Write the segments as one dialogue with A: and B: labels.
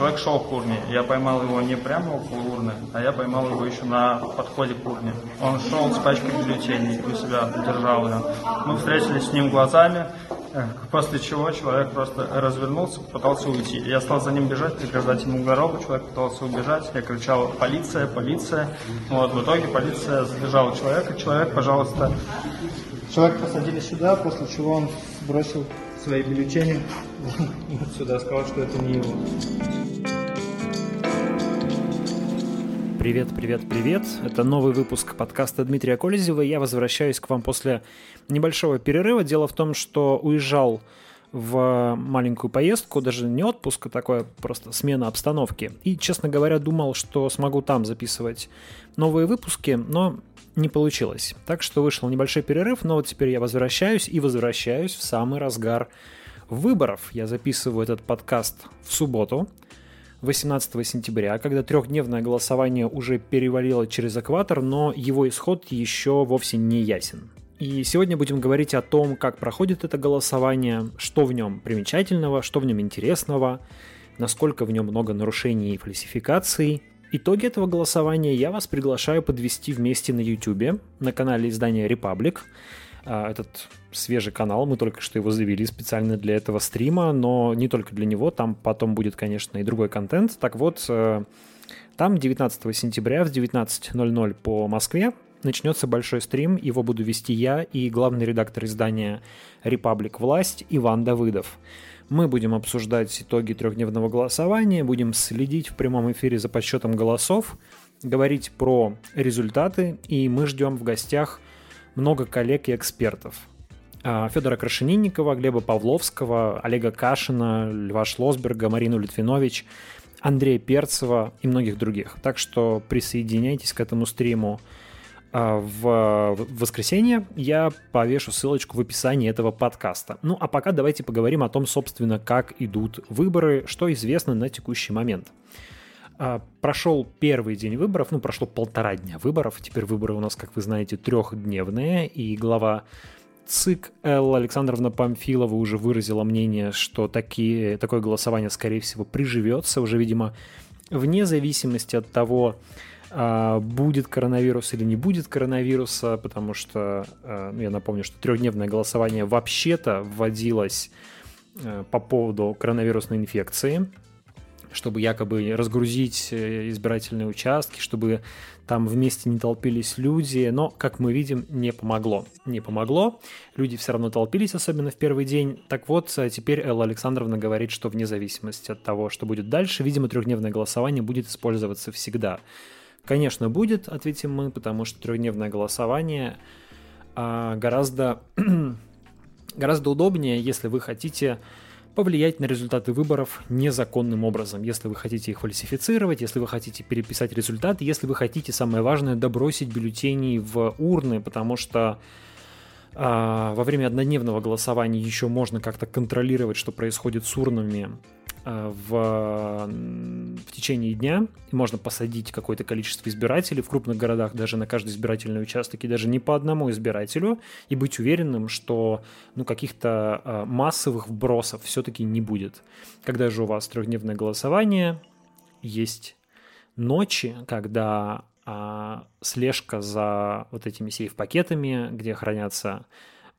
A: Человек шел к урне. Я поймал его не прямо около урны, а я поймал его еще на подходе к урне. Он шел с пачкой бюллетеней у себя, держал ее. Мы встретились с ним глазами, э, после чего человек просто развернулся, пытался уйти. Я стал за ним бежать, преграждать ему дорогу, человек пытался убежать. Я кричал «Полиция! Полиция!». Вот, в итоге полиция задержала человека. Человек, пожалуйста, Человек посадили сюда, после чего он сбросил свои бюллетени сюда, сказал, что это не его.
B: Привет, привет, привет. Это новый выпуск подкаста Дмитрия Колезева. Я возвращаюсь к вам после небольшого перерыва. Дело в том, что уезжал в маленькую поездку, даже не отпуск, а такое просто смена обстановки. И, честно говоря, думал, что смогу там записывать новые выпуски, но не получилось. Так что вышел небольшой перерыв, но вот теперь я возвращаюсь и возвращаюсь в самый разгар выборов. Я записываю этот подкаст в субботу, 18 сентября, когда трехдневное голосование уже перевалило через экватор, но его исход еще вовсе не ясен. И сегодня будем говорить о том, как проходит это голосование, что в нем примечательного, что в нем интересного, насколько в нем много нарушений и фальсификаций, Итоги этого голосования я вас приглашаю подвести вместе на YouTube, на канале издания Republic. А, этот свежий канал, мы только что его завели специально для этого стрима, но не только для него, там потом будет, конечно, и другой контент. Так вот, э, там 19 сентября в 19.00 по Москве начнется большой стрим, его буду вести я и главный редактор издания Republic Власть Иван Давыдов. Мы будем обсуждать итоги трехдневного голосования, будем следить в прямом эфире за подсчетом голосов, говорить про результаты, и мы ждем в гостях много коллег и экспертов. А, Федора Крашенинникова, Глеба Павловского, Олега Кашина, Льва Шлосберга, Марину Литвинович, Андрея Перцева и многих других. Так что присоединяйтесь к этому стриму. А, в воскресенье я повешу ссылочку в описании этого подкаста. Ну а пока давайте поговорим о том, собственно, как идут выборы, что известно на текущий момент. А, прошел первый день выборов, ну прошло полтора дня выборов, теперь выборы у нас, как вы знаете, трехдневные, и глава ЦИК Элла Александровна Памфилова уже выразила мнение, что такие, такое голосование, скорее всего, приживется уже, видимо, вне зависимости от того, а, будет коронавирус или не будет коронавируса, потому что, а, ну, я напомню, что трехдневное голосование вообще-то вводилось по поводу коронавирусной инфекции, чтобы якобы разгрузить э, избирательные участки, чтобы там вместе не толпились люди, но, как мы видим, не помогло. Не помогло, люди все равно толпились, особенно в первый день. Так вот, э, теперь Элла Александровна говорит, что вне зависимости от того, что будет дальше, видимо, трехдневное голосование будет использоваться всегда. Конечно, будет, ответим мы, потому что трехдневное голосование а, гораздо, гораздо удобнее, если вы хотите повлиять на результаты выборов незаконным образом. Если вы хотите их фальсифицировать, если вы хотите переписать результаты, если вы хотите, самое важное, добросить бюллетени в урны, потому что а, во время однодневного голосования еще можно как-то контролировать, что происходит с урнами Э, в, в течение дня. Можно посадить какое-то количество избирателей в крупных городах, даже на каждый избирательный участок, и даже не по одному избирателю, и быть уверенным, что ну, каких-то э, массовых вбросов все-таки не будет. Когда же у вас трехдневное голосование, есть ночи, когда а, слежка за вот этими сейф-пакетами, где хранятся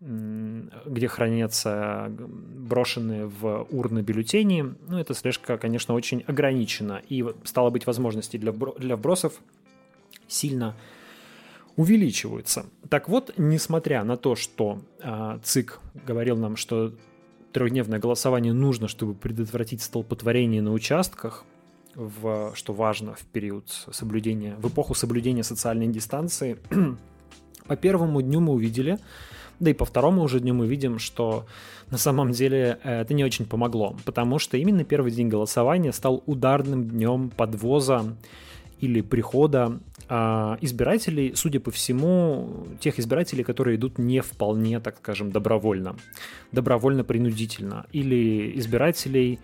B: где хранятся брошенные в урны бюллетени, ну, эта слежка, конечно, очень ограничена. И, стало быть, возможности для, для вбросов сильно увеличиваются. Так вот, несмотря на то, что э, ЦИК говорил нам, что трехдневное голосование нужно, чтобы предотвратить столпотворение на участках, в, что важно в период соблюдения, в эпоху соблюдения социальной дистанции, по первому дню мы увидели, да и по второму уже дню мы видим, что на самом деле э, это не очень помогло, потому что именно первый день голосования стал ударным днем подвоза или прихода э, избирателей, судя по всему, тех избирателей, которые идут не вполне, так скажем, добровольно, добровольно-принудительно, или избирателей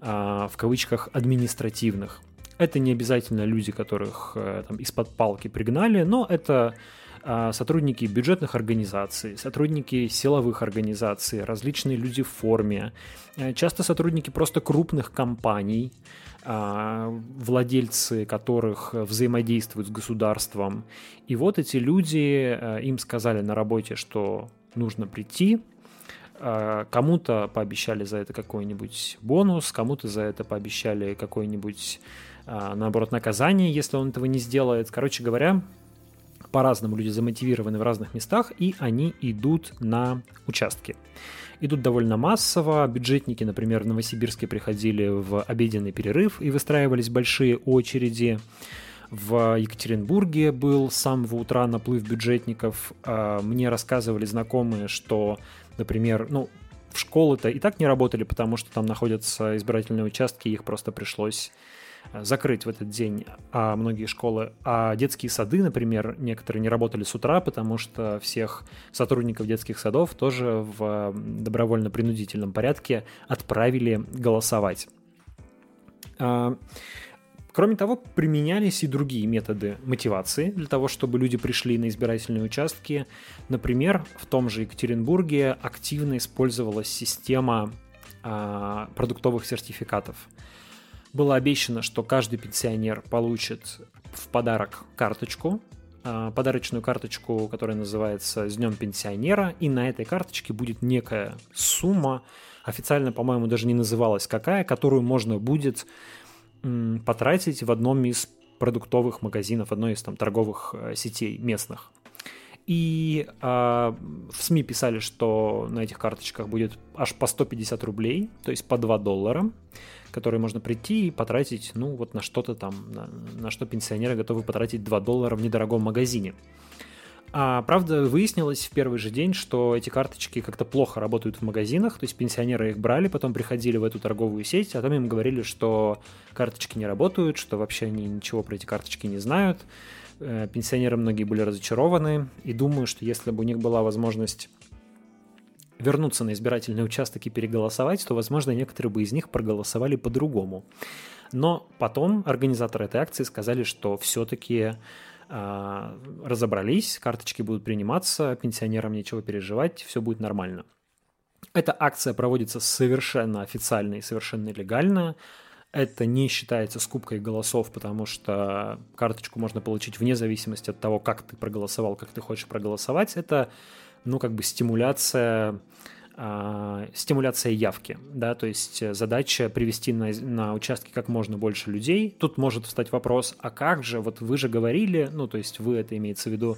B: э, в кавычках административных. Это не обязательно люди, которых э, там из-под палки пригнали, но это а, сотрудники бюджетных организаций, сотрудники силовых организаций, различные люди в форме, э, часто сотрудники просто крупных компаний, а, владельцы которых взаимодействуют с государством. И вот эти люди, э, им сказали на работе, что нужно прийти, а, кому-то пообещали за это какой-нибудь бонус, кому-то за это пообещали какой-нибудь, наоборот, наказание, если он этого не сделает. Короче говоря, по-разному люди замотивированы в разных местах, и они идут на участки. Идут довольно массово. Бюджетники, например, в Новосибирске приходили в обеденный перерыв и выстраивались большие очереди. В Екатеринбурге был с самого утра наплыв бюджетников. А, мне рассказывали знакомые, что, например, ну, в школы-то и так не работали, потому что там находятся избирательные участки, их просто пришлось закрыть в этот день а многие школы. А детские сады, например, некоторые не работали с утра, потому что всех сотрудников детских садов тоже в добровольно-принудительном порядке отправили голосовать. А, кроме того, применялись и другие методы мотивации для того, чтобы люди пришли на избирательные участки. Например, в том же Екатеринбурге активно использовалась система а, продуктовых сертификатов было обещано, что каждый пенсионер получит в подарок карточку, а, подарочную карточку, которая называется «С днем пенсионера», и на этой карточке будет некая сумма, официально, по-моему, даже не называлась какая, которую можно будет потратить в одном из продуктовых магазинов, одной из там торговых э, сетей местных. И э, в СМИ писали, что на этих карточках будет аж по 150 рублей, то есть по 2 доллара которые можно прийти и потратить, ну, вот на что-то там, на, на что пенсионеры готовы потратить 2 доллара в недорогом магазине. А правда выяснилось в первый же день, что эти карточки как-то плохо работают в магазинах, то есть пенсионеры их брали, потом приходили в эту торговую сеть, а там им говорили, что карточки не работают, что вообще они ничего про эти карточки не знают. Э, пенсионеры многие были разочарованы, и думаю, что если бы у них была возможность вернуться на избирательный участок и переголосовать, то, возможно, некоторые бы из них проголосовали по-другому. Но потом организаторы этой акции сказали, что все-таки э, разобрались, карточки будут приниматься, пенсионерам нечего переживать, все будет нормально. Эта акция проводится совершенно официально и совершенно легально. Это не считается скупкой голосов, потому что карточку можно получить вне зависимости от того, как ты проголосовал, как ты хочешь проголосовать. Это ну, как бы стимуляция а, стимуляция явки, да, то есть задача привести на, на участки как можно больше людей. Тут может встать вопрос, а как же, вот вы же говорили, ну, то есть вы это имеется в виду,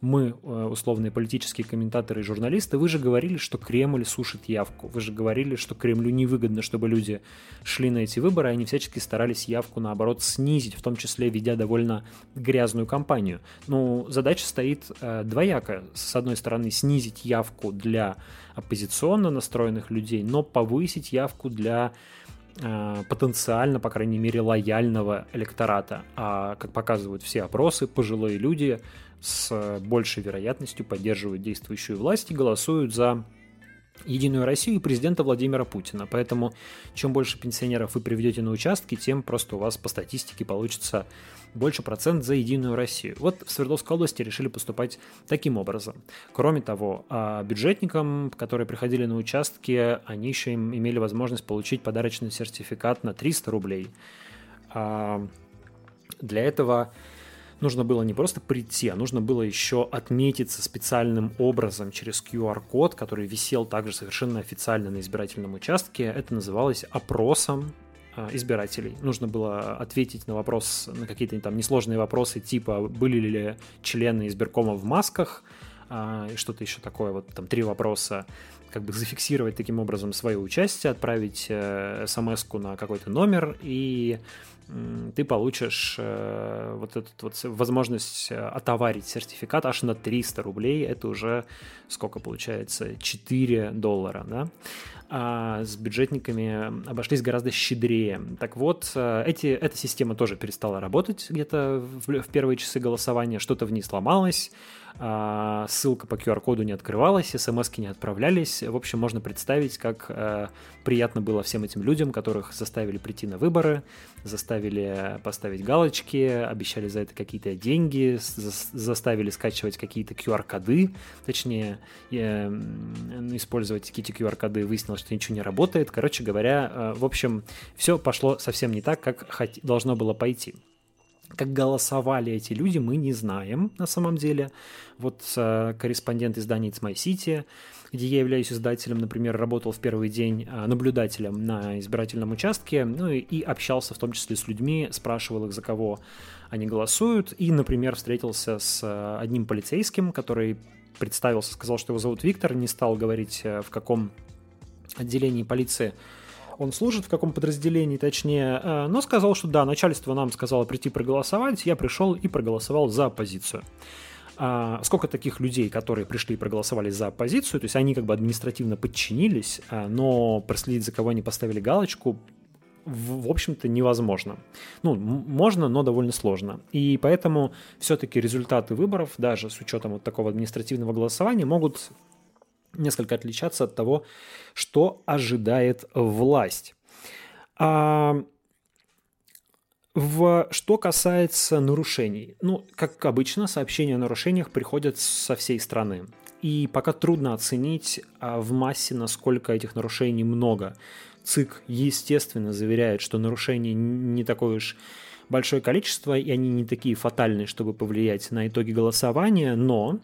B: мы, э, условные политические комментаторы и журналисты, вы же говорили, что Кремль сушит явку. Вы же говорили, что Кремлю невыгодно, чтобы люди шли на эти выборы, и они всячески старались явку, наоборот, снизить, в том числе ведя довольно грязную кампанию. Ну, задача стоит э, двояко. С одной стороны, снизить явку для оппозиционно настроенных людей, но повысить явку для э, потенциально, по крайней мере, лояльного электората. А как показывают все опросы, пожилые люди с большей вероятностью поддерживают действующую власть и голосуют за Единую Россию и президента Владимира Путина. Поэтому чем больше пенсионеров вы приведете на участки, тем просто у вас по статистике получится больше процент за Единую Россию. Вот в Свердловской области решили поступать таким образом. Кроме того, а бюджетникам, которые приходили на участки, они еще имели возможность получить подарочный сертификат на 300 рублей. А для этого нужно было не просто прийти, а нужно было еще отметиться специальным образом через QR-код, который висел также совершенно официально на избирательном участке. Это называлось опросом а, избирателей. Нужно было ответить на вопрос, на какие-то там несложные вопросы, типа были ли члены избиркома в масках, а, и что-то еще такое, вот там три вопроса, как бы зафиксировать таким образом свое участие, отправить э, смс на какой-то номер и ты получишь э, вот эту вот возможность э, отоварить сертификат аж на 300 рублей. Это уже сколько получается? 4 доллара, да? А с бюджетниками обошлись гораздо щедрее. Так вот, э, эти, эта система тоже перестала работать где-то в, в первые часы голосования, что-то в ней сломалось, ссылка по QR-коду не открывалась, смс не отправлялись. В общем, можно представить, как э, приятно было всем этим людям, которых заставили прийти на выборы, заставили поставить галочки, обещали за это какие-то деньги, заставили скачивать какие-то QR-коды, точнее, э, использовать какие-то QR-коды, выяснилось, что ничего не работает. Короче говоря, э, в общем, все пошло совсем не так, как должно было пойти. Как голосовали эти люди, мы не знаем на самом деле. Вот э, корреспондент издания It's My City, где я являюсь издателем, например, работал в первый день э, наблюдателем на избирательном участке, ну и, и общался в том числе с людьми, спрашивал их, за кого они голосуют, и, например, встретился с э, одним полицейским, который представился, сказал, что его зовут Виктор, не стал говорить, э, в каком отделении полиции он служит, в каком подразделении точнее, э, но сказал, что да, начальство нам сказало прийти проголосовать, я пришел и проголосовал за оппозицию. А сколько таких людей, которые пришли и проголосовали за оппозицию, то есть они как бы административно подчинились, э, но проследить, за кого они поставили галочку, в, общем-то, невозможно. Ну, можно, но довольно сложно. И поэтому все-таки результаты выборов, даже с учетом вот такого административного голосования, могут несколько отличаться от того, что ожидает власть. А в, что касается нарушений, ну, как обычно, сообщения о нарушениях приходят со всей страны. И пока трудно оценить а, в массе, насколько этих нарушений много. ЦИК, естественно, заверяет, что нарушений не такое уж большое количество, и они не такие фатальные, чтобы повлиять на итоги голосования, но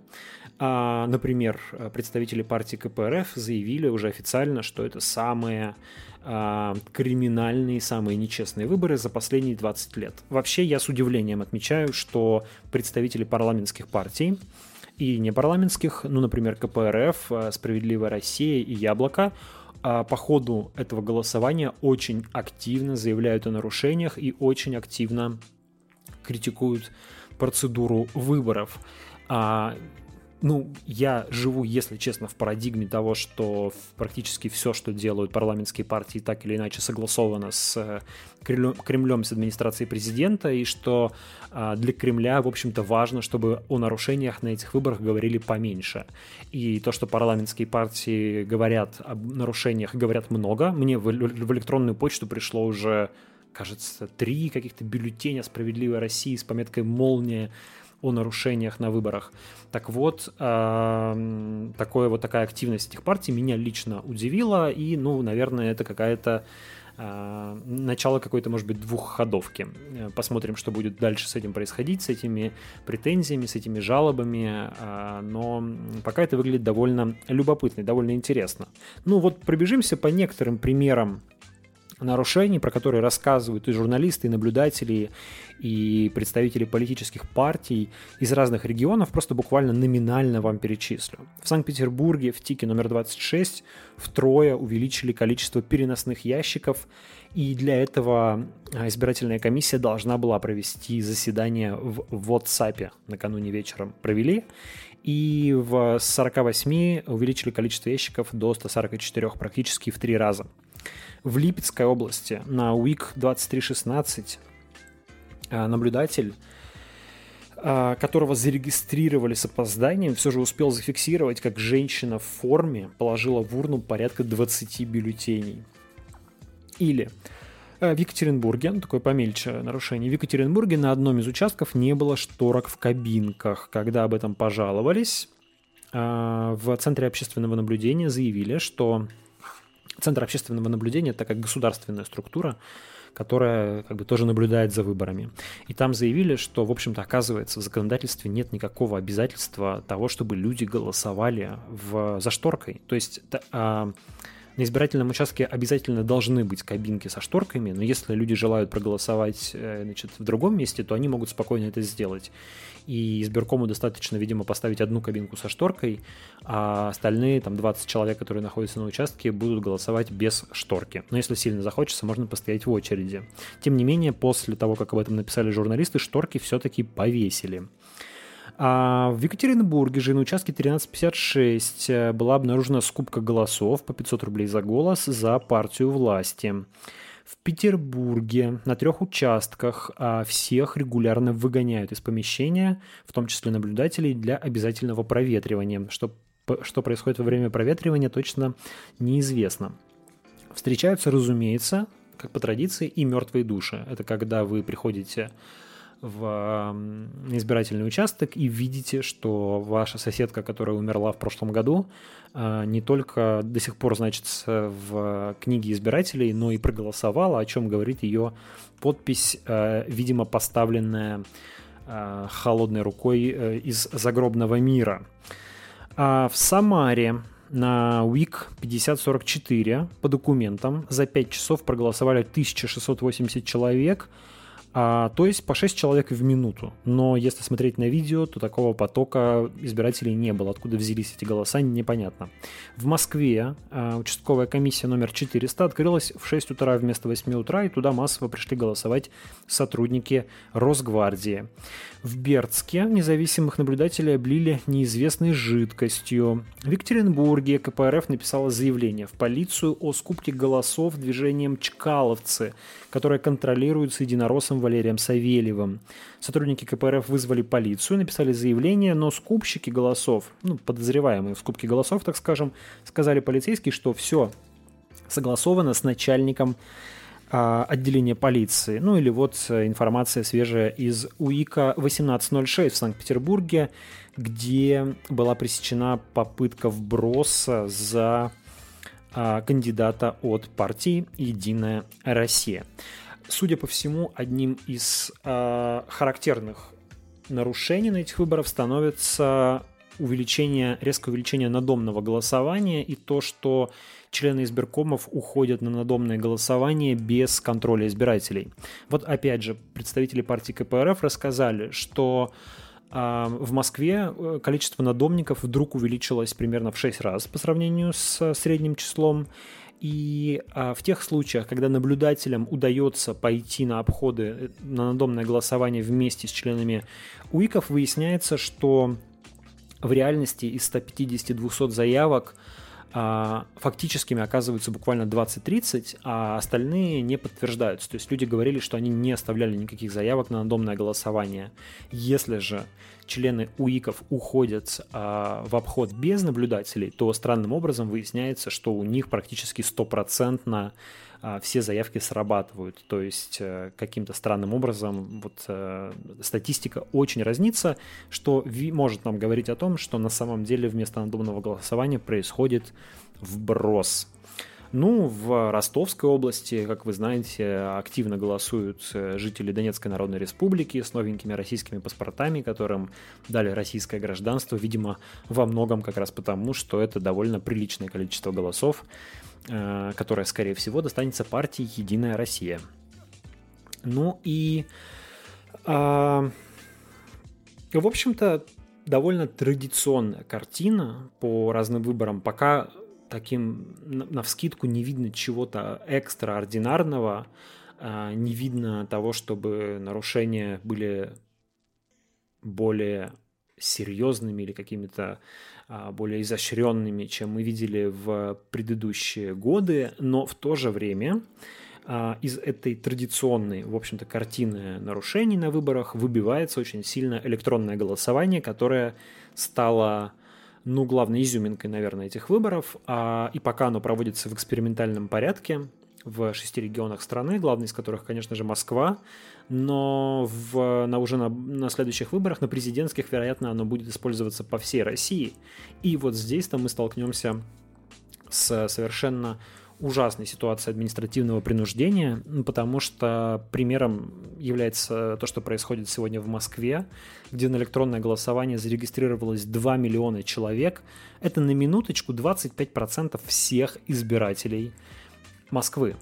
B: а, например, представители партии КПРФ заявили уже официально, что это самые а, криминальные, самые нечестные выборы за последние 20 лет. Вообще, я с удивлением отмечаю, что представители парламентских партий и непарламентских, ну, например, КПРФ, Справедливая Россия и Яблоко, а, по ходу этого голосования очень активно заявляют о нарушениях и очень активно критикуют процедуру выборов ну, я живу, если честно, в парадигме того, что практически все, что делают парламентские партии, так или иначе согласовано с э, Кремлем, с администрацией президента, и что а, для Кремля, в общем-то, важно, чтобы о нарушениях на этих выборах говорили поменьше. И то, что парламентские партии говорят об нарушениях, говорят много. Мне в, в электронную почту пришло уже кажется, три каких-то бюллетеня «Справедливой России» с пометкой «Молния», о нарушениях на выборах. Так вот, э, такое вот такая активность этих партий меня лично удивила, и, ну, наверное, это какая-то э, начало какой-то, может быть, двухходовки. Посмотрим, что будет дальше с этим происходить, с этими претензиями, с этими жалобами, э, но пока это выглядит довольно любопытно и довольно интересно. Ну вот пробежимся по некоторым примерам нарушений, про которые рассказывают и журналисты, и наблюдатели, и представители политических партий из разных регионов, просто буквально номинально вам перечислю. В Санкт-Петербурге в ТИКе номер 26 втрое увеличили количество переносных ящиков, и для этого а, избирательная комиссия должна была провести заседание в WhatsApp накануне вечером. Провели, и в 48 увеличили количество ящиков до 144, практически в три раза. В Липецкой области на УИК 2316 а, наблюдатель а, которого зарегистрировали с опозданием, все же успел зафиксировать, как женщина в форме положила в урну порядка 20 бюллетеней. Или а, в Екатеринбурге, ну, такое помельче нарушение, в Екатеринбурге на одном из участков не было шторок в кабинках. Когда об этом пожаловались, в Центре общественного наблюдения заявили, что Центр общественного наблюдения – это как государственная структура, которая как бы тоже наблюдает за выборами. И там заявили, что, в общем-то, оказывается, в законодательстве нет никакого обязательства того, чтобы люди голосовали в, за шторкой. То есть а, на избирательном участке обязательно должны быть кабинки со шторками, но если люди желают проголосовать э, значит, в другом месте, то они могут спокойно это сделать и избиркому достаточно, видимо, поставить одну кабинку со шторкой, а остальные, там, 20 человек, которые находятся на участке, будут голосовать без шторки. Но если сильно захочется, можно постоять в очереди. Тем не менее, после того, как об этом написали журналисты, шторки все-таки повесили. А в Екатеринбурге же на участке 1356 э, была обнаружена скупка голосов по 500 рублей за голос за партию власти. В Петербурге на трех участках а, всех регулярно выгоняют из помещения, в том числе наблюдателей, для обязательного проветривания. Что, что происходит во время проветривания, точно неизвестно. Встречаются, разумеется, как по традиции, и мертвые души. Это когда вы приходите в избирательный участок и видите, что ваша соседка, которая умерла в прошлом году, а, не только до сих пор значится в книге избирателей, но и проголосовала, о чем говорит ее подпись, а, видимо, поставленная а, холодной рукой э, из загробного мира. А в Самаре на УИК 5044 по документам за 5 часов проголосовали 1680 человек – а, то есть по 6 человек в минуту. Но если смотреть на видео, то такого потока избирателей не было. Откуда взялись эти голоса, непонятно. В Москве а, участковая комиссия номер 400 открылась в 6 утра вместо 8 утра, и туда массово пришли голосовать сотрудники Росгвардии. В Бердске независимых наблюдателей облили неизвестной жидкостью. В Екатеринбурге КПРФ написала заявление в полицию о скупке голосов движением «Чкаловцы», которое контролируется единороссом Валерием Савельевым. Сотрудники КПРФ вызвали полицию, написали заявление, но скупщики голосов, ну, подозреваемые в скупке голосов, так скажем, сказали полицейские, что все согласовано с начальником а, отделения полиции. Ну или вот э, информация свежая из УИКа 1806 в Санкт-Петербурге, где была пресечена попытка вброса за а, кандидата от партии «Единая Россия». Судя по всему, одним из а, характерных нарушений на этих выборах становится увеличение, резкое увеличение надомного голосования и то, что члены избиркомов уходят на надомное голосование без контроля избирателей. Вот опять же, представители партии КПРФ рассказали, что а, в Москве э, количество надомников вдруг увеличилось примерно в 6 раз по сравнению с средним числом. И а, в тех случаях, когда наблюдателям удается пойти на обходы, э, на надомное голосование вместе с членами УИКов, выясняется, что в реальности из 150-200 заявок а, фактическими оказываются буквально 20-30, а остальные не подтверждаются. То есть люди говорили, что они не оставляли никаких заявок на надомное голосование. Если же члены УИКов уходят а, в обход без наблюдателей, то странным образом выясняется, что у них практически стопроцентно а, все заявки срабатывают. То есть э, каким-то странным образом вот э, статистика очень разнится, что может нам говорить о том, что на самом деле вместо надуманного голосования происходит вброс. Ну, в Ростовской области, как вы знаете, активно голосуют э, жители Донецкой Народной Республики с новенькими российскими паспортами, которым дали российское гражданство, видимо, во многом как раз потому, что это довольно приличное количество голосов. Э, которая, скорее всего, достанется партии «Единая Россия». Ну и, э, в общем-то, довольно традиционная картина по разным выборам. Пока таким на вскидку не видно чего-то экстраординарного, э, не видно того, чтобы нарушения были более серьезными или какими-то а, более изощренными, чем мы видели в предыдущие годы, но в то же время а, из этой традиционной, в общем-то, картины нарушений на выборах выбивается очень сильно электронное голосование, которое стало ну, главной изюминкой, наверное, этих выборов. А, и пока оно проводится в экспериментальном порядке, в шести регионах страны, главный из которых, конечно же, Москва, но в, на, уже на, на следующих выборах, на президентских, вероятно, оно будет использоваться по всей России. И вот здесь-то мы столкнемся с совершенно ужасной ситуацией административного принуждения, потому что примером является то, что происходит сегодня в Москве, где на электронное голосование зарегистрировалось 2 миллиона человек. Это на минуточку 25% всех избирателей Москвы.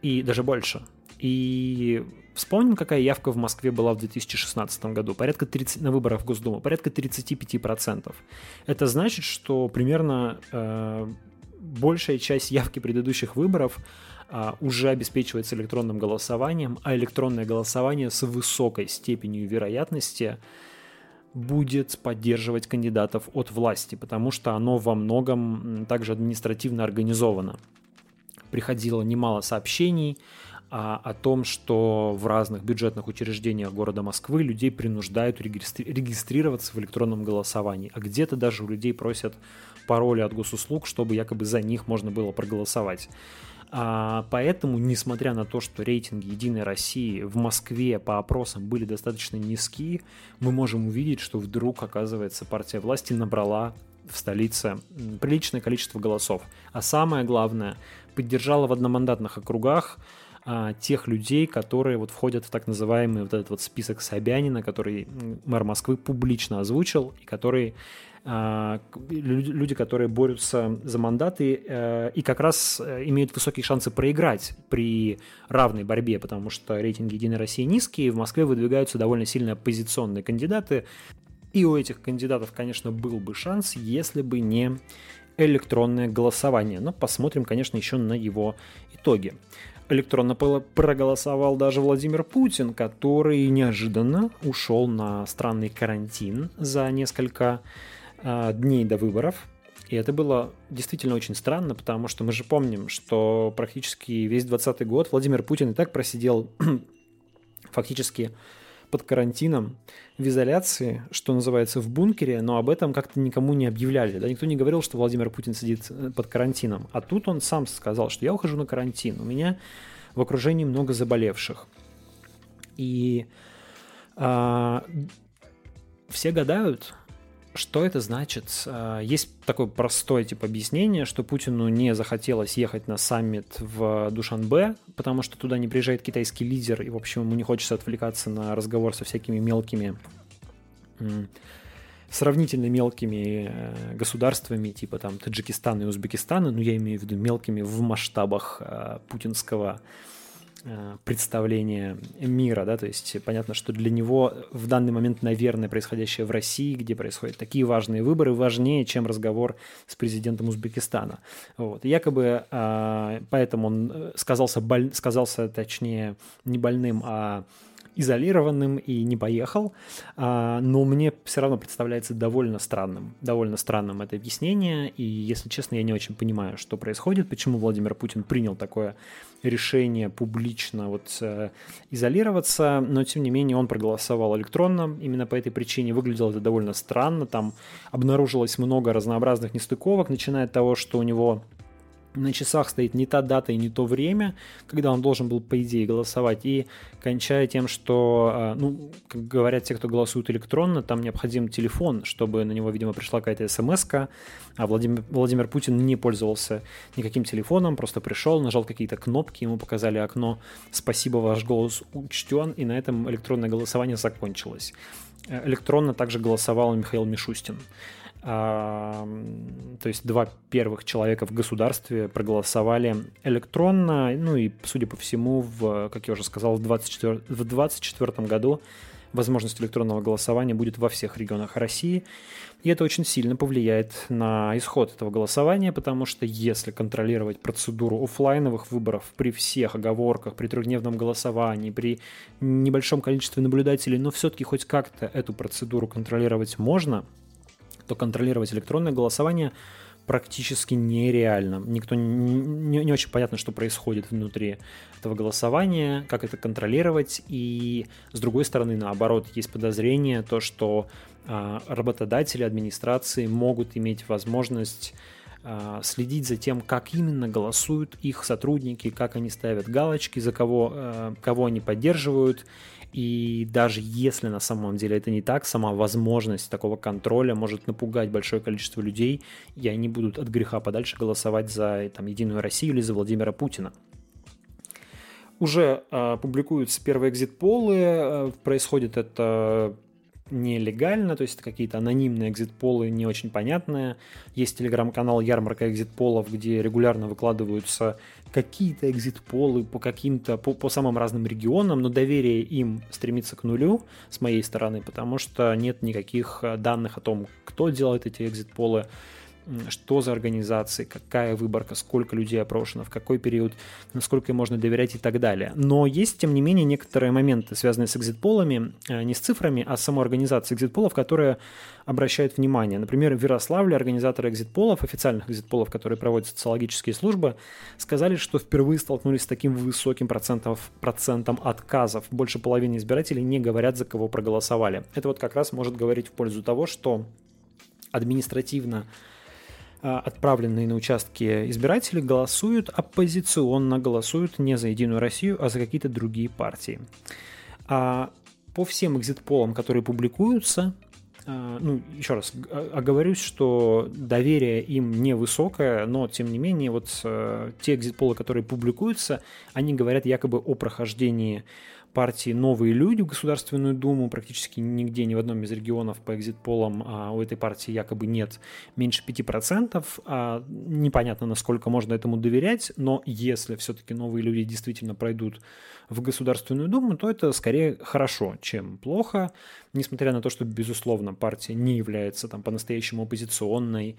B: И даже больше. И вспомним, какая явка в Москве была в 2016 году. Порядка 30, на выборах в Госдуму. Порядка 35%. Это значит, что примерно э, большая часть явки предыдущих выборов э, уже обеспечивается электронным голосованием, а электронное голосование с высокой степенью вероятности будет поддерживать кандидатов от власти, потому что оно во многом также административно организовано. приходило немало сообщений а, о том, что в разных бюджетных учреждениях города Москвы людей принуждают регистри- регистрироваться в электронном голосовании, а где-то даже у людей просят пароли от госуслуг, чтобы якобы за них можно было проголосовать. А, поэтому, несмотря на то, что рейтинги Единой России в Москве по опросам были достаточно низкие, мы можем увидеть, что вдруг, оказывается, партия власти набрала в столице приличное количество голосов. А самое главное, поддержала в одномандатных округах а, тех людей, которые вот входят в так называемый вот этот вот список Собянина, который мэр Москвы публично озвучил, и который а, люди, которые борются за мандаты э, и как раз э, имеют высокие шансы проиграть при равной борьбе, потому что рейтинги Единой России низкие, в Москве выдвигаются довольно сильно оппозиционные кандидаты, и у этих кандидатов, конечно, был бы шанс, если бы не электронное голосование. Но посмотрим, конечно, еще на его итоги. Электронно проголосовал даже Владимир Путин, который неожиданно ушел на странный карантин за несколько а, дней до выборов. И это было действительно очень странно, потому что мы же помним, что практически весь 2020 год Владимир Путин и так просидел фактически под карантином, в изоляции, что называется, в бункере, но об этом как-то никому не объявляли. Да? Никто не говорил, что Владимир Путин сидит э, под карантином. А тут он сам сказал, что я ухожу на карантин, у меня в окружении много заболевших. И а, все гадают, что это значит? А, есть такое простое типа объяснение, что Путину не захотелось ехать на саммит в Душанбе, потому что туда не приезжает китайский лидер, и, в общем, ему не хочется отвлекаться на разговор со всякими мелкими сравнительно мелкими э, государствами, типа там Таджикистана и Узбекистана, ну я имею в виду мелкими в масштабах э, путинского представление мира, да, то есть понятно, что для него в данный момент, наверное, происходящее в России, где происходят такие важные выборы, важнее, чем разговор с президентом Узбекистана. Вот. Якобы а, поэтому он э, сказался, боль, сказался, точнее, не больным, а изолированным и не поехал, а, но мне все равно представляется довольно странным, довольно странным это объяснение, и, если честно, я не очень понимаю, что происходит, почему Владимир Путин принял такое решение публично вот э, изолироваться, но, тем не менее, он проголосовал электронно, именно по этой причине. Выглядело это довольно странно, там обнаружилось много разнообразных нестыковок, начиная от того, что у него на часах стоит не та дата и не то время, когда он должен был, по идее, голосовать, и кончая тем, что, а, ну, как говорят те, кто голосует электронно, там необходим телефон, чтобы на него, видимо, пришла какая-то смс а Владимир, Владимир Путин не пользовался никаким телефоном, просто пришел, нажал какие-то кнопки, ему показали окно «Спасибо, ваш голос учтен», и на этом электронное голосование закончилось. Э, электронно также голосовал Михаил Мишустин. То есть два первых человека в государстве проголосовали электронно, ну и, судя по всему, в, как я уже сказал, в 2024 году возможность электронного голосования будет во всех регионах России. И это очень сильно повлияет на исход этого голосования, потому что если контролировать процедуру офлайновых выборов при всех оговорках, при трехдневном голосовании, при небольшом количестве наблюдателей, но все-таки хоть как-то эту процедуру контролировать можно – то контролировать электронное голосование практически нереально. Никто не, не, очень понятно, что происходит внутри этого голосования, как это контролировать. И с другой стороны, наоборот, есть подозрение, то, что э, работодатели, администрации могут иметь возможность э, следить за тем, как именно голосуют их сотрудники, как они ставят галочки, за кого, э, кого они поддерживают и даже если на самом деле это не так, сама возможность такого контроля может напугать большое количество людей, и они будут от греха подальше голосовать за там, Единую Россию или за Владимира Путина. Уже э, публикуются первые экзит-полы, э, происходит это нелегально, то есть это какие-то анонимные экзит-полы, не очень понятные. Есть телеграм-канал «Ярмарка экзит-полов», где регулярно выкладываются какие-то экзит-полы по каким-то, по, по самым разным регионам, но доверие им стремится к нулю с моей стороны, потому что нет никаких данных о том, кто делает эти экзит-полы, что за организации, какая выборка, сколько людей опрошено, в какой период, насколько им можно доверять и так далее. Но есть, тем не менее, некоторые моменты, связанные с экзитполами, э, не с цифрами, а с самой организацией экзитполов, которые обращают внимание. Например, в Ярославле организаторы экзитполов, официальных экзитполов, которые проводят социологические службы, сказали, что впервые столкнулись с таким высоким процентом, процентом отказов. Больше половины избирателей не говорят, за кого проголосовали. Это вот как раз может говорить в пользу того, что административно отправленные на участки избиратели голосуют оппозиционно, голосуют не за Единую Россию, а за какие-то другие партии. А по всем экзит-полам, которые публикуются, а, ну, еще раз оговорюсь, что доверие им невысокое, но, тем не менее, вот э, те экзит-полы, которые публикуются, они говорят якобы о прохождении партии «Новые люди» в Государственную Думу. Практически нигде, ни в одном из регионов по экзит-полам а, у этой партии якобы нет меньше 5%. А, непонятно, насколько можно этому доверять, но если все-таки «Новые люди» действительно пройдут в Государственную Думу, то это скорее хорошо, чем плохо, несмотря на то, что, безусловно, партия не является там по-настоящему оппозиционной,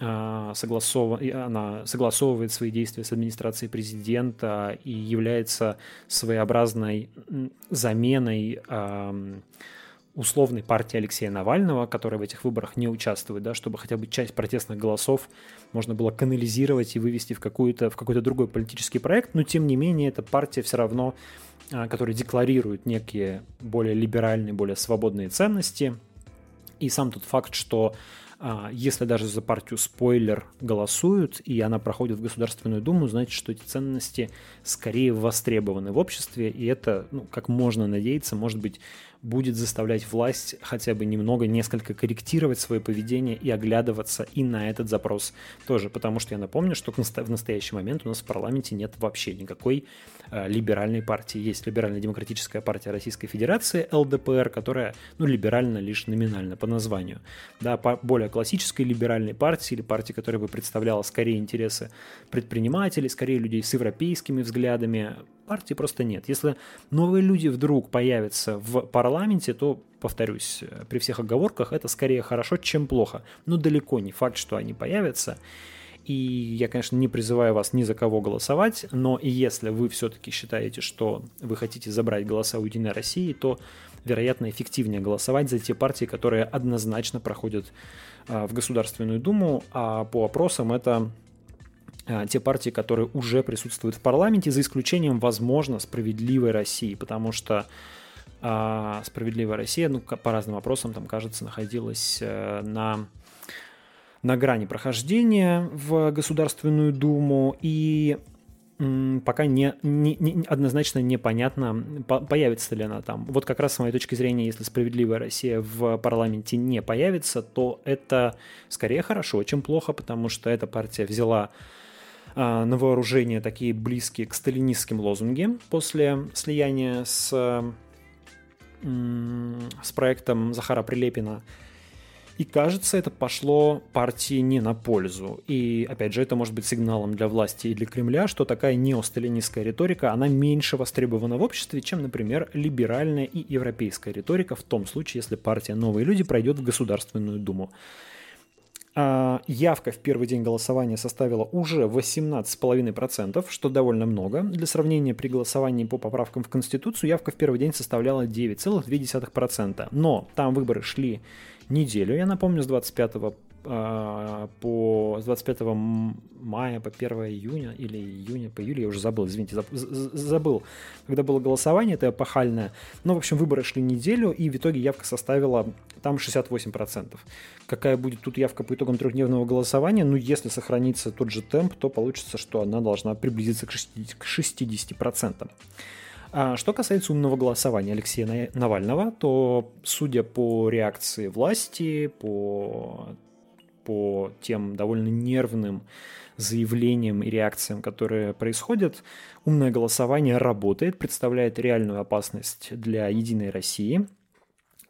B: а, согласов... она согласовывает свои действия с администрацией президента и является своеобразной заменой условной партии Алексея Навального, которая в этих выборах не участвует, да, чтобы хотя бы часть протестных голосов можно было канализировать и вывести в, какую-то, в какой-то другой политический проект, но тем не менее эта партия все равно, а, которая декларирует некие более либеральные, более свободные ценности, и сам тот факт, что если даже за партию спойлер голосуют, и она проходит в Государственную Думу, значит, что эти ценности скорее востребованы в обществе, и это, ну, как можно надеяться, может быть, будет заставлять власть хотя бы немного, несколько корректировать свое поведение и оглядываться и на этот запрос тоже. Потому что я напомню, что в настоящий момент у нас в парламенте нет вообще никакой э, либеральной партии. Есть либерально-демократическая партия Российской Федерации, ЛДПР, которая, ну, либеральна лишь номинально по названию. Да, по более классической либеральной партии или партии, которая бы представляла скорее интересы предпринимателей, скорее людей с европейскими взглядами, партии просто нет. Если новые люди вдруг появятся в парламенте, то, повторюсь, при всех оговорках, это скорее хорошо, чем плохо. Но далеко не факт, что они появятся. И я, конечно, не призываю вас ни за кого голосовать, но если вы все-таки считаете, что вы хотите забрать голоса у Единой России, то, вероятно, эффективнее голосовать за те партии, которые однозначно проходят а, в Государственную Думу, а по опросам это те партии, которые уже присутствуют в парламенте, за исключением, возможно, «Справедливой России», потому что а, «Справедливая Россия», ну, по разным вопросам, там, кажется, находилась а, на, на грани прохождения в Государственную Думу, и пока не, не, не, однозначно непонятно, по, появится ли она там. Вот как раз с моей точки зрения, если «Справедливая Россия» в парламенте не появится, то это скорее хорошо, чем плохо, потому что эта партия взяла а, на вооружение такие близкие к сталинистским лозунги после слияния с, с проектом Захара Прилепина. И кажется, это пошло партии не на пользу. И, опять же, это может быть сигналом для власти и для Кремля, что такая неосталинистская риторика, она меньше востребована в обществе, чем, например, либеральная и европейская риторика в том случае, если партия «Новые люди» пройдет в Государственную Думу. А, явка в первый день голосования составила уже 18,5%, что довольно много. Для сравнения, при голосовании по поправкам в Конституцию явка в первый день составляла 9,2%. Но там выборы шли неделю, я напомню, с 25 а, по с 25 мая по 1 июня или июня по июлю, я уже забыл, извините, забыл, когда было голосование, это эпохальное. Но, в общем, выборы шли неделю, и в итоге явка составила там 68%. Какая будет тут явка по итогам трехдневного голосования? Ну, если сохранится тот же темп, то получится, что она должна приблизиться к 60%. К 60%. А что касается умного голосования Алексея Навального, то, судя по реакции власти, по по тем довольно нервным заявлениям и реакциям, которые происходят, умное голосование работает, представляет реальную опасность для Единой России,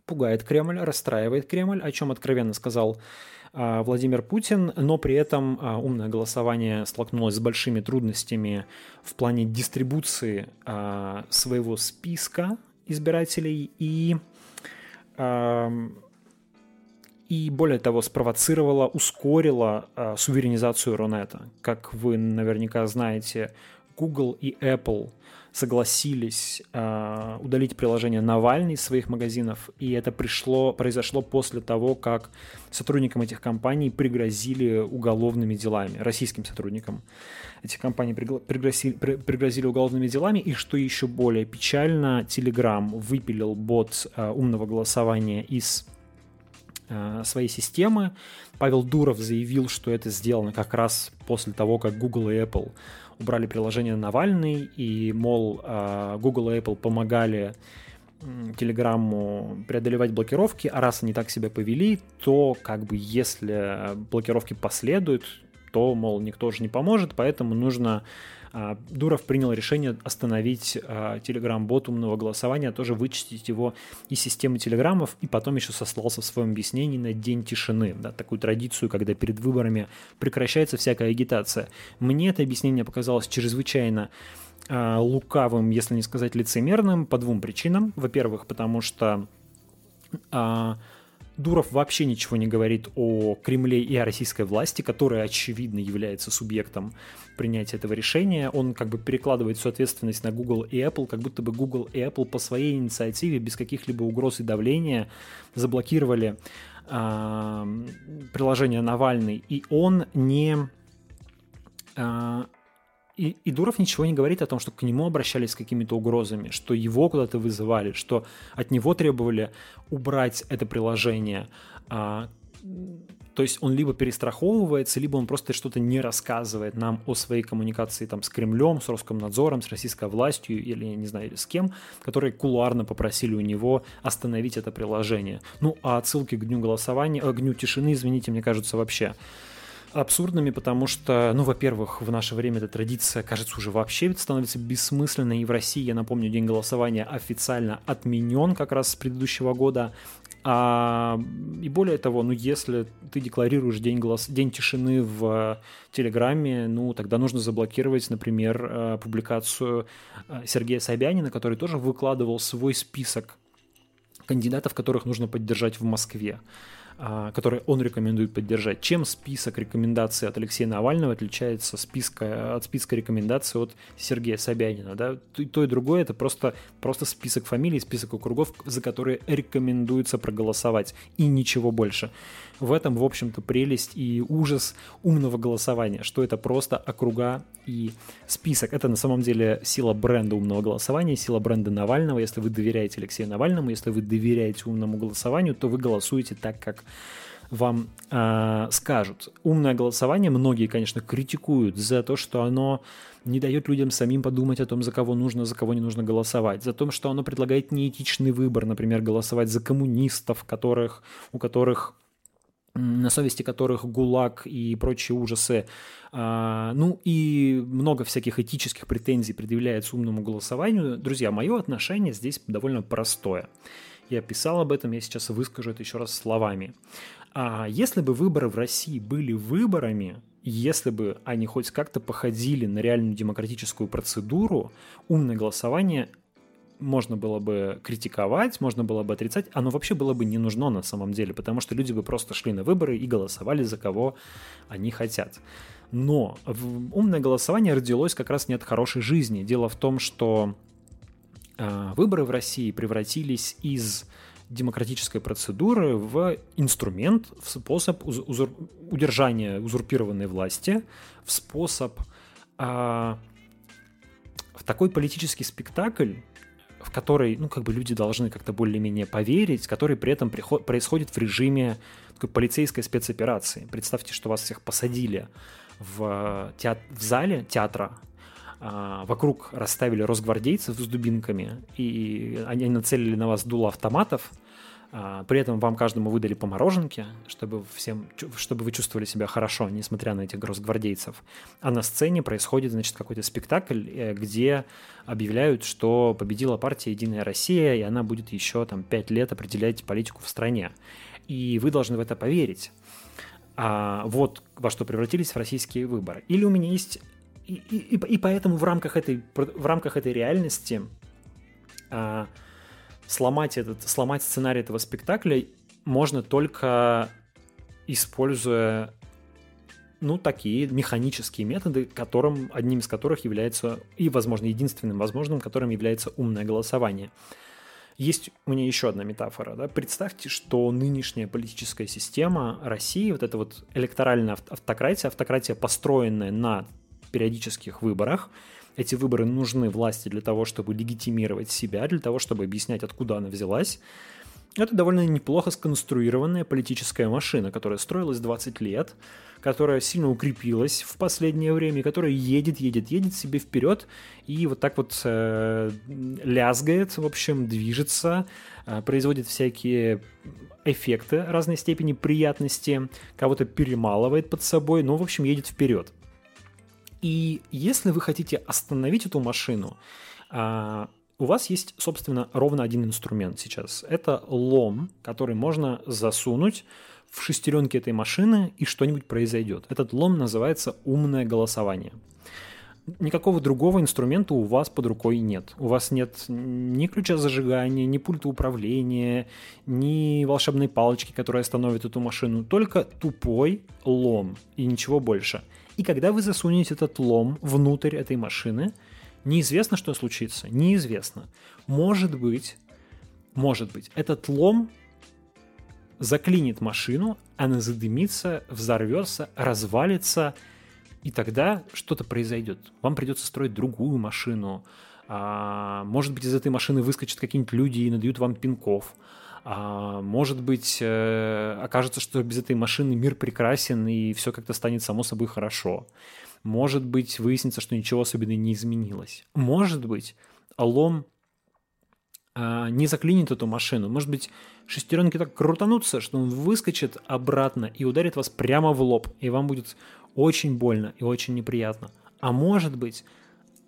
B: пугает Кремль, расстраивает Кремль, о чем откровенно сказал а, Владимир Путин, но при этом а, умное голосование столкнулось с большими трудностями в плане дистрибуции а, своего списка избирателей и и более того спровоцировала, ускорила э, суверенизацию Рунета. Как вы наверняка знаете, Google и Apple согласились э, удалить приложение Навальный из своих магазинов, и это пришло, произошло после того, как сотрудникам этих компаний пригрозили уголовными делами, российским сотрудникам этих компаний пригрозили, пригрозили уголовными делами, и что еще более печально, Telegram выпилил бот э, умного голосования из своей системы. Павел Дуров заявил, что это сделано как раз после того, как Google и Apple убрали приложение Навальный, и, мол, а, Google и Apple помогали Телеграмму преодолевать блокировки, а раз они так себя повели, то как бы если блокировки последуют, то, мол, никто же не поможет, поэтому нужно Дуров принял решение остановить а, умного голосования, а тоже вычистить его из системы телеграммов, и потом еще сослался в своем объяснении на День тишины, да, такую традицию, когда перед выборами прекращается всякая агитация. Мне это объяснение показалось чрезвычайно лукавым, если не сказать лицемерным, по двум причинам. Во-первых, потому что Дуров вообще ничего не говорит о Кремле и о российской власти, которая, очевидно, является субъектом принятия этого решения. Он как бы перекладывает всю ответственность на Google и Apple, как будто бы Google и Apple по своей инициативе, без каких-либо угроз и давления, заблокировали э, приложение Навальный, и он не... Э, и, и Дуров ничего не говорит о том, что к нему обращались с какими-то угрозами, что его куда-то вызывали, что от него требовали убрать это приложение. А, то есть он либо перестраховывается, либо он просто что-то не рассказывает нам о своей коммуникации там, с Кремлем, с Роскомнадзором, с российской властью или, я не знаю, с кем, которые кулуарно попросили у него остановить это приложение. Ну, а отсылки к дню голосования, э, к дню тишины, извините, мне кажется, вообще абсурдными, потому что, ну, во-первых, в наше время эта традиция, кажется, уже вообще становится бессмысленной. И в России, я напомню, день голосования официально отменен как раз с предыдущего года. А, и более того, ну, если ты декларируешь день, голос... день тишины в Телеграме, ну, тогда нужно заблокировать, например, э, публикацию э, Сергея Собянина, который тоже выкладывал свой список кандидатов, которых нужно поддержать в Москве. А, которые он рекомендует поддержать. Чем список рекомендаций от Алексея Навального отличается списка, от списка рекомендаций от Сергея Собянина? Да? И то и другое это просто, просто список фамилий, список округов, за которые рекомендуется проголосовать, и ничего больше. В этом, в общем-то, прелесть и ужас умного голосования, что это просто округа и список. Это на самом деле сила бренда умного голосования, сила бренда Навального. Если вы доверяете Алексею Навальному, если вы доверяете умному голосованию, то вы голосуете так, как вам э, скажут. Умное голосование многие, конечно, критикуют за то, что оно не дает людям самим подумать о том, за кого нужно, за кого не нужно голосовать, за то, что оно предлагает неэтичный выбор, например, голосовать за коммунистов, которых, у которых на совести которых ГУЛАГ и прочие ужасы. А, ну и много всяких этических претензий предъявляется умному голосованию. Друзья, мое отношение здесь довольно простое. Я писал об этом, я сейчас выскажу это еще раз словами. А если бы выборы в России были выборами, если бы они хоть как-то походили на реальную демократическую процедуру, умное голосование можно было бы критиковать, можно было бы отрицать, оно вообще было бы не нужно на самом деле, потому что люди бы просто шли на выборы и голосовали за кого они хотят. Но умное голосование родилось как раз не от хорошей жизни. Дело в том, что э, выборы в России превратились из демократической процедуры в инструмент, в способ узур... удержания узурпированной власти, в способ э, в такой политический спектакль, в которой, ну, как бы люди должны как-то более-менее поверить, который при этом приход, происходит в режиме такой полицейской спецоперации. Представьте, что вас всех посадили в, теат- в зале театра, а, вокруг расставили росгвардейцев с дубинками, и они нацелили на вас дуло автоматов, при этом вам каждому выдали по мороженке, чтобы, всем, чтобы вы чувствовали себя хорошо, несмотря на этих грозгвардейцев. А на сцене происходит, значит, какой-то спектакль, э, где объявляют, что победила партия «Единая Россия», и она будет еще там пять лет определять политику в стране. И вы должны в это поверить. А вот во что превратились в российские выборы. Или у меня есть... И, и, и поэтому в рамках этой, в рамках этой реальности а, сломать, этот, сломать сценарий этого спектакля можно только используя ну, такие механические методы, которым, одним из которых является, и, возможно, единственным возможным, которым является умное голосование. Есть у меня еще одна метафора. Да? Представьте, что нынешняя политическая система России, вот эта вот электоральная автократия, автократия, построенная на периодических выборах, эти выборы нужны власти для того, чтобы легитимировать себя, для того, чтобы объяснять, откуда она взялась. Это довольно неплохо сконструированная политическая машина, которая строилась 20 лет, которая сильно укрепилась в последнее время, которая едет, едет, едет себе вперед и вот так вот э, лязгает, в общем, движется, э, производит всякие эффекты разной степени приятности, кого-то перемалывает под собой, ну, в общем, едет вперед. И если вы хотите остановить эту машину, э, у вас есть, собственно, ровно один инструмент сейчас. Это лом, который можно засунуть в шестеренки этой машины, и что-нибудь произойдет. Этот лом называется умное голосование. Никакого другого инструмента у вас под рукой нет. У вас нет ни ключа зажигания, ни пульта управления, ни волшебной палочки, которая остановит эту машину. Только тупой лом и ничего больше. И когда вы засунете этот лом внутрь этой машины, Неизвестно, что случится, неизвестно. Может быть, может быть, этот лом заклинит машину, она задымится, взорвется, развалится, и тогда что-то произойдет. Вам придется строить другую машину. А, может быть, из этой машины выскочат какие-нибудь люди и надают вам пинков. А, может быть, э, окажется, что без этой машины мир прекрасен и все как-то станет само собой хорошо. Может быть, выяснится, что ничего особенно не изменилось. Может быть, лом а, не заклинит эту машину. Может быть, шестеренки так крутанутся, что он выскочит обратно и ударит вас прямо в лоб, и вам будет очень больно и очень неприятно. А может быть,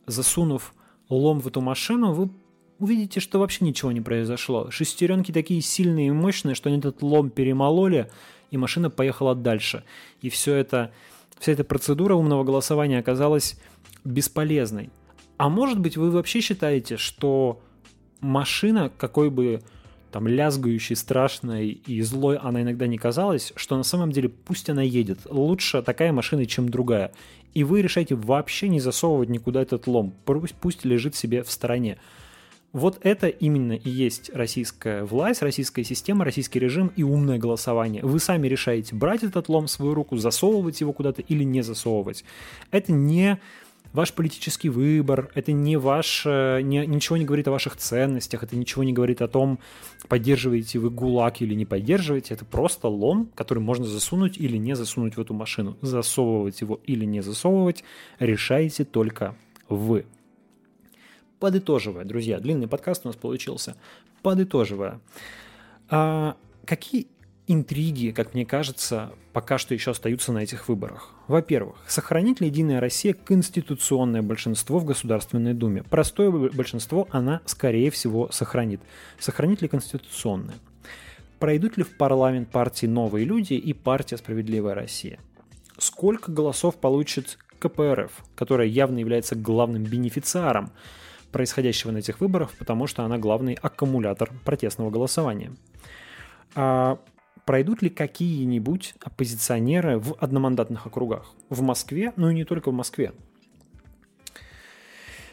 B: засунув лом в эту машину, вы увидите, что вообще ничего не произошло. Шестеренки такие сильные и мощные, что они этот лом перемололи, и машина поехала дальше. И все это вся эта процедура умного голосования оказалась бесполезной. А может быть, вы вообще считаете, что машина, какой бы там лязгающей, страшной и злой она иногда не казалась, что на самом деле пусть она едет. Лучше такая машина, чем другая. И вы решаете вообще не засовывать никуда этот лом. Пусть, пусть лежит себе в стороне. Вот это именно и есть российская власть, российская система, российский режим и умное голосование. Вы сами решаете, брать этот лом в свою руку, засовывать его куда-то или не засовывать. Это не ваш политический выбор, это не ваш, э, не, ничего не говорит о ваших ценностях, это ничего не говорит о том, поддерживаете вы ГУЛАГ или не поддерживаете, это просто лом, который можно засунуть или не засунуть в эту машину. Засовывать его или не засовывать решаете только вы. Подытоживая, друзья, длинный подкаст у нас получился. Подытоживая, а какие интриги, как мне кажется, пока что еще остаются на этих выборах. Во-первых, сохранит ли Единая Россия конституционное большинство в Государственной Думе? Простое большинство она, скорее всего, сохранит. Сохранит ли конституционное? Пройдут ли в парламент партии «Новые люди» и партия «Справедливая Россия»? Сколько голосов получит КПРФ, которая явно является главным бенефициаром происходящего на этих выборах, потому что она главный аккумулятор протестного голосования. А пройдут ли какие-нибудь оппозиционеры в одномандатных округах? В Москве, ну и не только в Москве.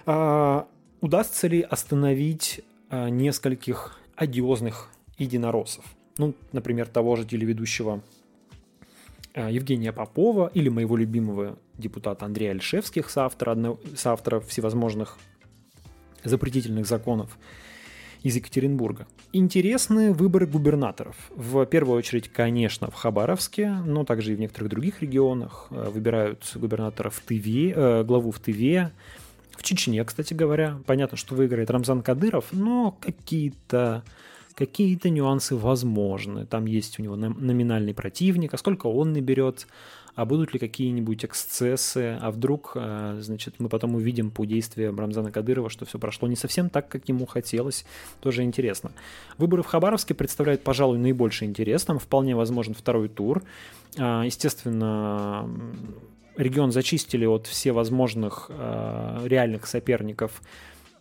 B: А, удастся ли остановить а, нескольких одиозных единороссов? Ну, например, того же телеведущего а, Евгения Попова или моего любимого депутата Андрея Альшевских, соавтора, соавтора всевозможных запретительных законов из Екатеринбурга. Интересны выборы губернаторов. В первую очередь, конечно, в Хабаровске, но также и в некоторых других регионах. Э, выбирают губернатора в Тыве, э, главу в Тыве, в Чечне, кстати говоря. Понятно, что выиграет Рамзан Кадыров, но какие-то какие-то нюансы возможны. Там есть у него номинальный противник, а сколько он наберет, а будут ли какие-нибудь эксцессы, а вдруг, э, значит, мы потом увидим по действиям Рамзана Кадырова, что все прошло не совсем так, как ему хотелось, тоже интересно. Выборы в Хабаровске представляют, пожалуй, наибольший интерес, там вполне возможен второй тур. А, естественно, регион зачистили от всевозможных э, реальных соперников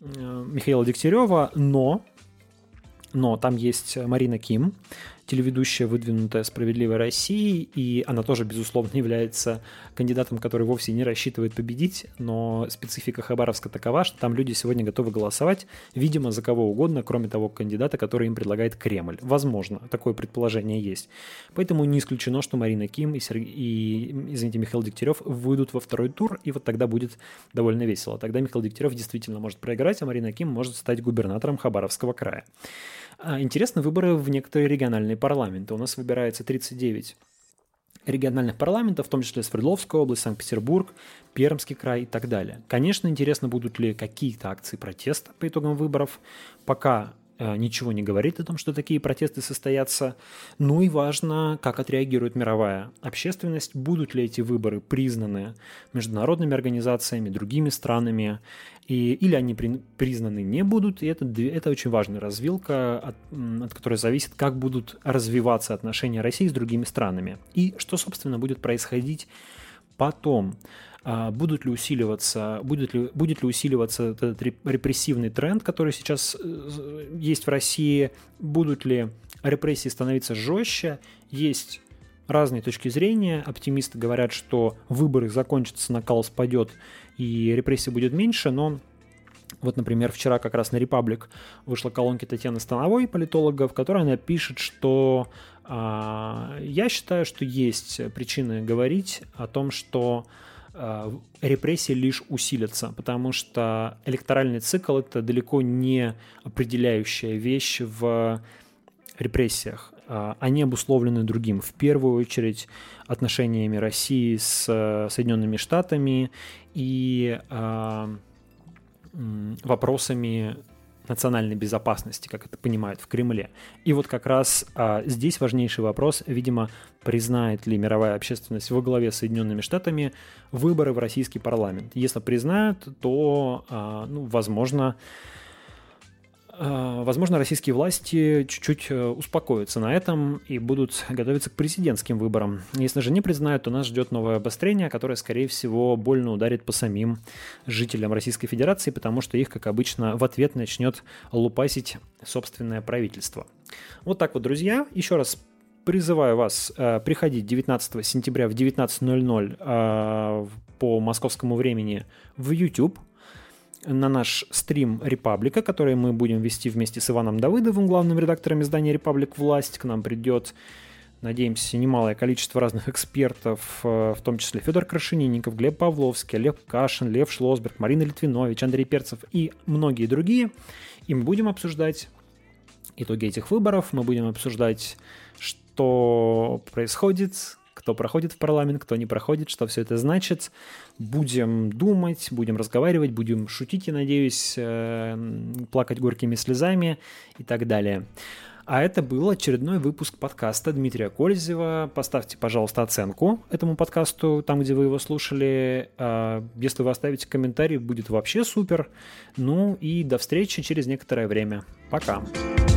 B: э, Михаила Дегтярева, но но там есть Марина Ким, телеведущая, выдвинутая «Справедливой России», и она тоже, безусловно, является кандидатом, который вовсе не рассчитывает победить, но специфика Хабаровска такова, что там люди сегодня готовы голосовать, видимо, за кого угодно, кроме того кандидата, который им предлагает Кремль. Возможно, такое предположение есть. Поэтому не исключено, что Марина Ким и, Сергей, и извините, Михаил Дегтярев выйдут во второй тур, и вот тогда будет довольно весело. Тогда Михаил Дегтярев действительно может проиграть, а Марина Ким может стать губернатором Хабаровского края. А, интересны выборы в некоторые региональные парламенты. У нас выбирается 39 региональных парламентов, в том числе Свердловская область, Санкт-Петербург, Пермский край и так далее. Конечно, интересно, будут ли какие-то акции протеста по итогам выборов. Пока ничего не говорит о том, что такие протесты состоятся. Ну и важно, как отреагирует мировая общественность, будут ли эти выборы признаны международными организациями, другими странами, и, или они при, признаны не будут. И это, это очень важная развилка, от, от которой зависит, как будут развиваться отношения России с другими странами. И что, собственно, будет происходить потом. А будут ли усиливаться, будет ли, будет ли усиливаться этот репрессивный тренд, который сейчас э, есть в России, будут ли репрессии становиться жестче, есть разные точки зрения. Оптимисты говорят, что выборы закончатся, накал спадет и репрессий будет меньше, но вот, например, вчера как раз на Репаблик вышла колонка Татьяны Становой, политолога, в которой она пишет, что а, я считаю, что есть причины говорить о том, что Э, репрессии лишь усилятся, потому что электоральный цикл это далеко не определяющая вещь в репрессиях. Э, они обусловлены другим. В первую очередь отношениями России с э, Соединенными Штатами и вопросами национальной безопасности, как это понимают в Кремле. И вот как раз а, здесь важнейший вопрос, видимо, признает ли мировая общественность во главе с Соединенными Штатами выборы в российский парламент. Если признают, то, а, ну, возможно, возможно, российские власти чуть-чуть э, успокоятся на этом и будут готовиться к президентским выборам. Если же не признают, то нас ждет новое обострение, которое, скорее всего, больно ударит по самим жителям Российской Федерации, потому что их, как обычно, в ответ начнет лупасить собственное правительство. Вот так вот, друзья. Еще раз призываю вас э, приходить 19 сентября в 19.00 э, по московскому времени в YouTube на наш стрим Репаблика, который мы будем вести вместе с Иваном Давыдовым, главным редактором издания Репаблик Власть. К нам придет, надеемся, немалое количество разных экспертов, э, в том числе Федор Крашенинников, Глеб Павловский, Олег Кашин, Лев Шлосберг, Марина Литвинович, Андрей Перцев и многие другие. И мы будем обсуждать итоги этих выборов, мы будем обсуждать, что происходит, кто проходит в парламент, кто не проходит, что все это значит. Будем думать, будем разговаривать, будем шутить, я надеюсь, э, плакать горькими слезами и так далее. А это был очередной выпуск подкаста Дмитрия Кользева. Поставьте, пожалуйста, оценку этому подкасту, там, где вы его слушали. А, если вы оставите комментарий, будет вообще супер. Ну и до встречи через некоторое время. Пока. Пока.